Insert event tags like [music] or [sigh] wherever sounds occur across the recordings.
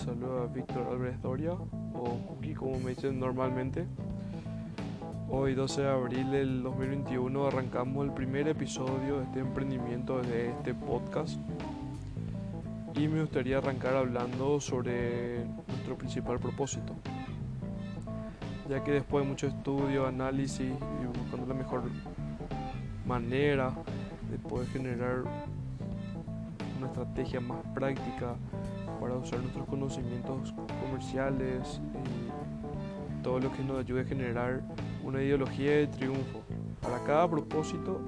Les saluda Víctor Álvarez Doria, o Cookie como me dicen normalmente. Hoy 12 de abril del 2021 arrancamos el primer episodio de este emprendimiento de este podcast. Y me gustaría arrancar hablando sobre nuestro principal propósito. Ya que después de mucho estudio, análisis y buscando la mejor manera de poder generar una estrategia más práctica para usar nuestros conocimientos comerciales y todo lo que nos ayude a generar una ideología de triunfo para cada propósito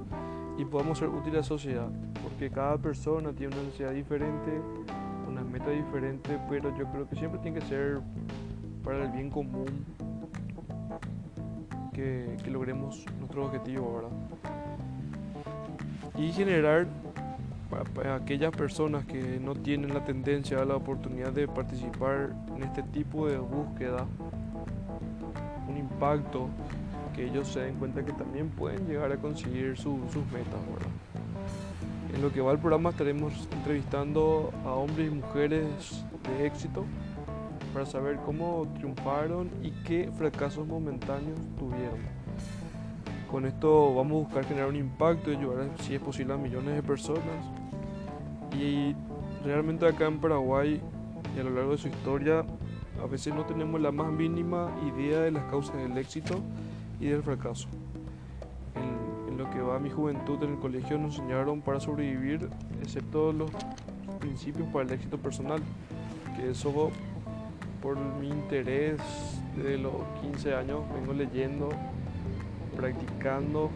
y podamos ser útiles a la sociedad, porque cada persona tiene una necesidad diferente, una meta diferente, pero yo creo que siempre tiene que ser para el bien común que, que logremos nuestro objetivo, ¿verdad? Y generar aquellas personas que no tienen la tendencia a la oportunidad de participar en este tipo de búsqueda, un impacto que ellos se den cuenta que también pueden llegar a conseguir sus metas. En lo que va al programa estaremos entrevistando a hombres y mujeres de éxito para saber cómo triunfaron y qué fracasos momentáneos tuvieron. Con esto vamos a buscar generar un impacto y ayudar, si es posible, a millones de personas y realmente acá en Paraguay y a lo largo de su historia a veces no tenemos la más mínima idea de las causas del éxito y del fracaso. En, lo que va mi juventud en el colegio nos enseñaron para sobrevivir, excepto los principios para el éxito personal, que eso por mi interés de los 15 años vengo leyendo, practicando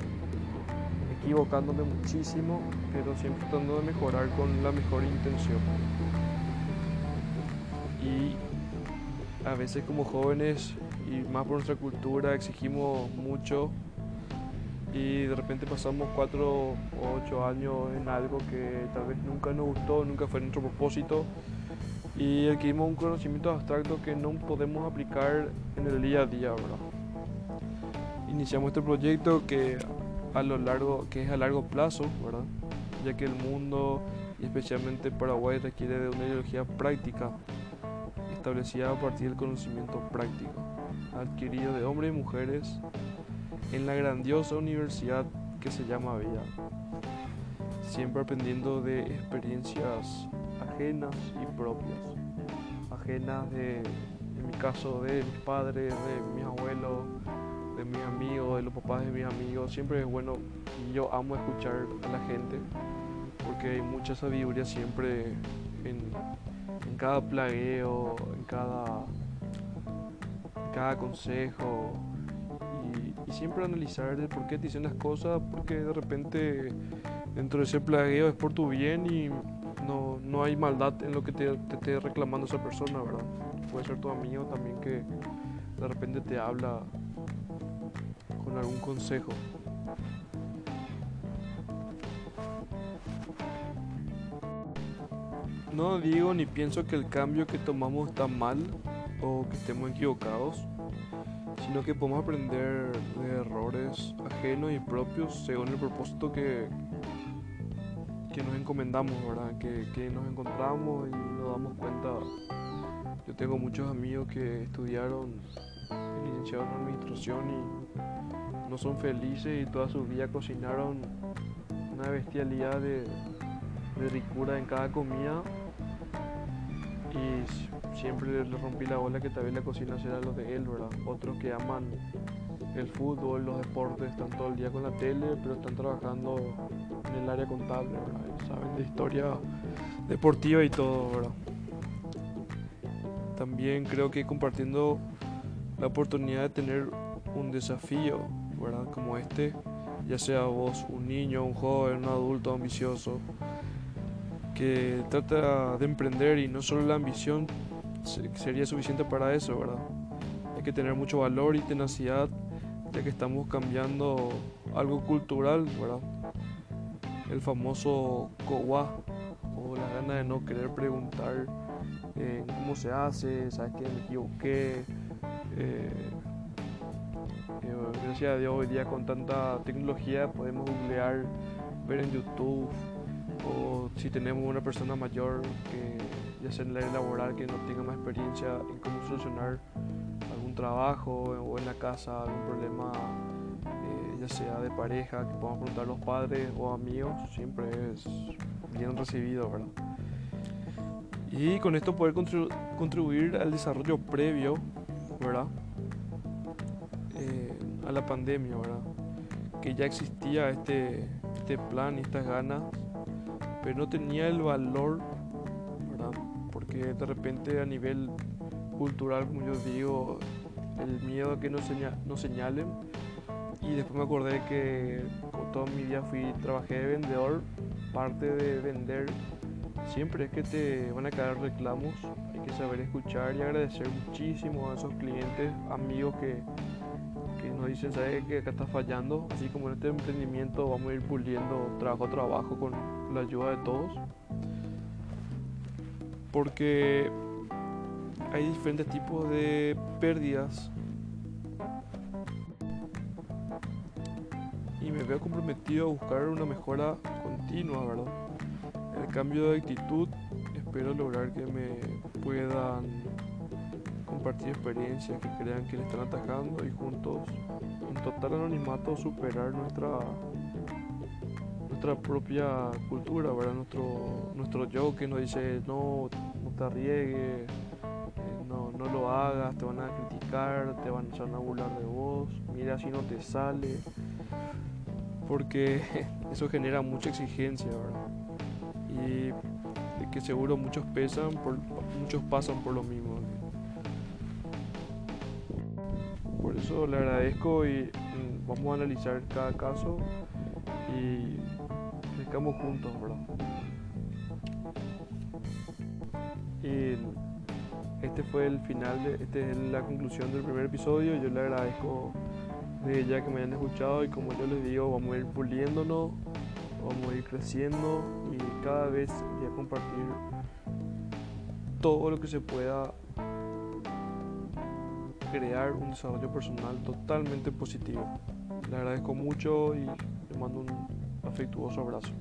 equivocándome muchísimo, pero siempre tratando de mejorar con la mejor intención. Y a veces como jóvenes y más por nuestra cultura exigimos mucho y de repente pasamos cuatro o ocho años en algo que tal vez nunca nos gustó, nunca fue nuestro propósito y adquirimos un conocimiento abstracto que no podemos aplicar en el día a día, ¿verdad? Iniciamos este proyecto que a lo largo, que es a largo plazo, ¿verdad? ya que el mundo y especialmente Paraguay requiere de una ideología práctica establecida a partir del conocimiento práctico adquirido de hombres y mujeres en la grandiosa universidad que se llama vida, siempre aprendiendo de experiencias ajenas y propias, ajenas de, en mi caso, de mis padres, de mis abuelos, de mis amigos, de los papás de mis amigos. Siempre es bueno y yo amo escuchar a la gente porque hay mucha sabiduría siempre en, cada plagueo, en cada, cada consejo y, siempre analizar de por qué te dicen las cosas, porque de repente dentro de ese plagueo es por tu bien y no, no hay maldad en lo que te, te esté reclamando esa persona, ¿verdad? Puede ser tu amigo también que de repente te habla con algún consejo. No digo ni pienso que el cambio que tomamos está mal o que estemos equivocados, sino que podemos aprender de errores ajenos y propios según el propósito que, que nos encomendamos, ¿verdad? Que, que nos encontramos y nos damos cuenta. Yo tengo muchos amigos que estudiaron licenciados en administración y no son felices y toda su vida cocinaron una bestialidad de, ricura en cada comida y siempre le rompí la bola que también la cocina será lo de él, ¿verdad? Otros que aman el fútbol, los deportes, están todo el día con la tele, pero están trabajando en el área contable, ¿verdad? saben de historia deportiva y todo. También creo que compartiendo la oportunidad de tener un desafío como este, ya sea vos un niño, un joven, un adulto ambicioso, que trata de emprender y no solo la ambición sería suficiente para eso, ¿verdad? Hay que tener mucho valor y tenacidad, ya que estamos cambiando algo cultural, ¿verdad? El famoso cowa o la gana de no querer preguntar eh, cómo se hace, sabes que me equivoqué, eh, gracias a Dios hoy día con tanta tecnología podemos googlear, ver en YouTube o si tenemos una persona mayor que ya sea en la laboral que no tenga más experiencia en cómo solucionar algún trabajo o en la casa algún problema eh, ya sea de pareja que podamos preguntar a los padres o amigos siempre es bien recibido ¿verdad? y con esto poder contribuir al desarrollo previo ¿verdad? Eh, a la pandemia ¿verdad? que ya existía este, este plan y estas ganas pero no tenía el valor, ¿verdad? Porque de repente a nivel cultural, como yo digo, el miedo a que nos, señalen. Y después me acordé que con toda mi vida fui, trabajé de vendedor, parte de vender siempre es que te van a caer reclamos, hay que saber escuchar y agradecer muchísimo a esos clientes, amigos que, que nos dicen, sabes que acá está fallando, así como en este emprendimiento vamos a ir puliendo trabajo a trabajo con la ayuda de todos. Porque hay diferentes tipos de pérdidas. Y me veo comprometido a buscar una mejora continua, ¿verdad? Cambio de actitud espero lograr que me puedan compartir experiencias que crean que le están atacando y juntos en total anonimato superar nuestra nuestra propia cultura, ¿verdad? Nuestro, nuestro yo que nos dice no, no te arriesgues, eh, no, no lo hagas, te van a criticar, te van a burlar de vos, mira si no te sale, porque [laughs] eso genera mucha exigencia, ¿verdad? Y que seguro muchos pesan, por, muchos pasan por lo mismo. Por eso le agradezco y mm, vamos a analizar cada caso y estamos juntos, ¿verdad? Y este fue el final, de, este es la conclusión del primer episodio. Yo le agradezco de ya que me hayan escuchado y como yo les digo, vamos a ir puliéndonos, vamos a ir creciendo y cada vez voy a compartir todo lo que se pueda crear un desarrollo personal totalmente positivo. Le agradezco mucho y le mando un afectuoso abrazo.